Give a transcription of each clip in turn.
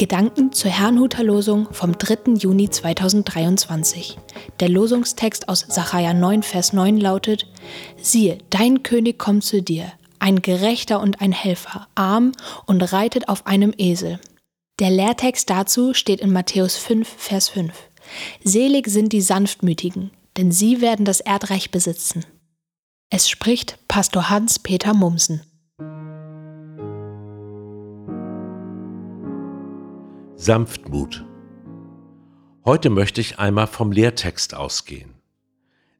Gedanken zur Herrnhuter Losung vom 3. Juni 2023. Der Losungstext aus Sacharja 9, Vers 9 lautet: Siehe, dein König kommt zu dir, ein Gerechter und ein Helfer, arm und reitet auf einem Esel. Der Lehrtext dazu steht in Matthäus 5, Vers 5. Selig sind die Sanftmütigen, denn sie werden das Erdreich besitzen. Es spricht Pastor Hans-Peter Mumsen. Sanftmut. Heute möchte ich einmal vom Lehrtext ausgehen.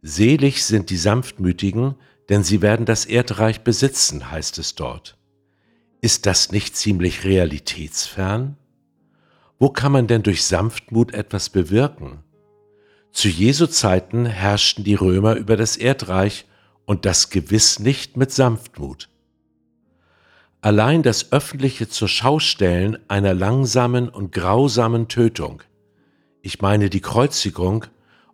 Selig sind die Sanftmütigen, denn sie werden das Erdreich besitzen, heißt es dort. Ist das nicht ziemlich realitätsfern? Wo kann man denn durch Sanftmut etwas bewirken? Zu Jesu Zeiten herrschten die Römer über das Erdreich und das gewiss nicht mit Sanftmut. Allein das öffentliche Zurschaustellen einer langsamen und grausamen Tötung, ich meine die Kreuzigung,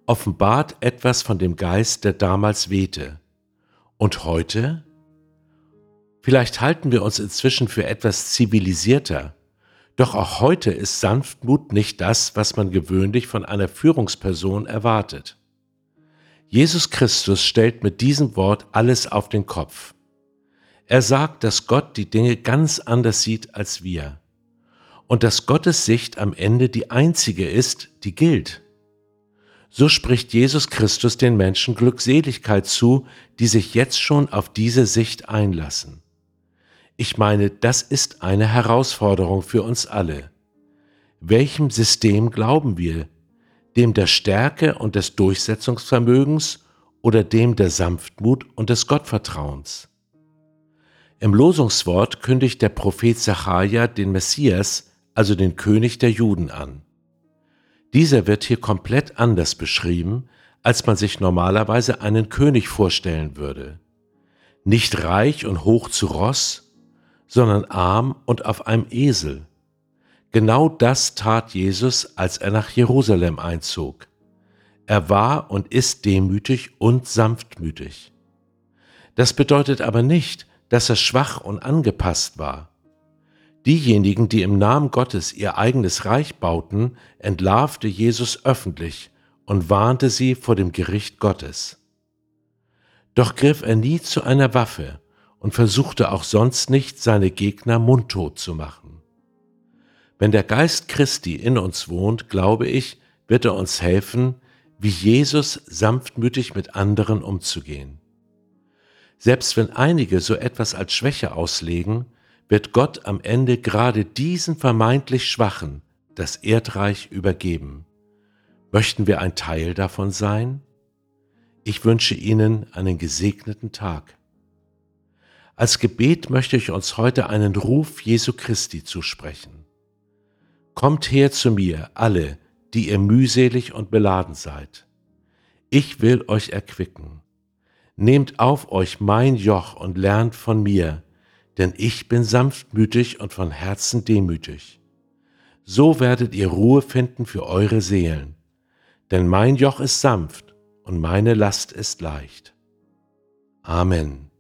offenbart etwas von dem Geist, der damals wehte. Und heute? Vielleicht halten wir uns inzwischen für etwas zivilisierter, doch auch heute ist Sanftmut nicht das, was man gewöhnlich von einer Führungsperson erwartet. Jesus Christus stellt mit diesem Wort alles auf den Kopf. Er sagt, dass Gott die Dinge ganz anders sieht als wir und dass Gottes Sicht am Ende die einzige ist, die gilt. So spricht Jesus Christus den Menschen Glückseligkeit zu, die sich jetzt schon auf diese Sicht einlassen. Ich meine, das ist eine Herausforderung für uns alle. Welchem System glauben wir? Dem der Stärke und des Durchsetzungsvermögens oder dem der Sanftmut und des Gottvertrauens? Im Losungswort kündigt der Prophet Zachariah den Messias, also den König der Juden, an. Dieser wird hier komplett anders beschrieben, als man sich normalerweise einen König vorstellen würde. Nicht reich und hoch zu Ross, sondern arm und auf einem Esel. Genau das tat Jesus, als er nach Jerusalem einzog. Er war und ist demütig und sanftmütig. Das bedeutet aber nicht, dass er schwach und angepasst war. Diejenigen, die im Namen Gottes ihr eigenes Reich bauten, entlarvte Jesus öffentlich und warnte sie vor dem Gericht Gottes. Doch griff er nie zu einer Waffe und versuchte auch sonst nicht, seine Gegner mundtot zu machen. Wenn der Geist Christi in uns wohnt, glaube ich, wird er uns helfen, wie Jesus sanftmütig mit anderen umzugehen. Selbst wenn einige so etwas als Schwäche auslegen, wird Gott am Ende gerade diesen vermeintlich Schwachen das Erdreich übergeben. Möchten wir ein Teil davon sein? Ich wünsche Ihnen einen gesegneten Tag. Als Gebet möchte ich uns heute einen Ruf Jesu Christi zusprechen. Kommt her zu mir, alle, die ihr mühselig und beladen seid. Ich will euch erquicken. Nehmt auf euch mein Joch und lernt von mir, denn ich bin sanftmütig und von Herzen demütig. So werdet ihr Ruhe finden für eure Seelen, denn mein Joch ist sanft und meine Last ist leicht. Amen.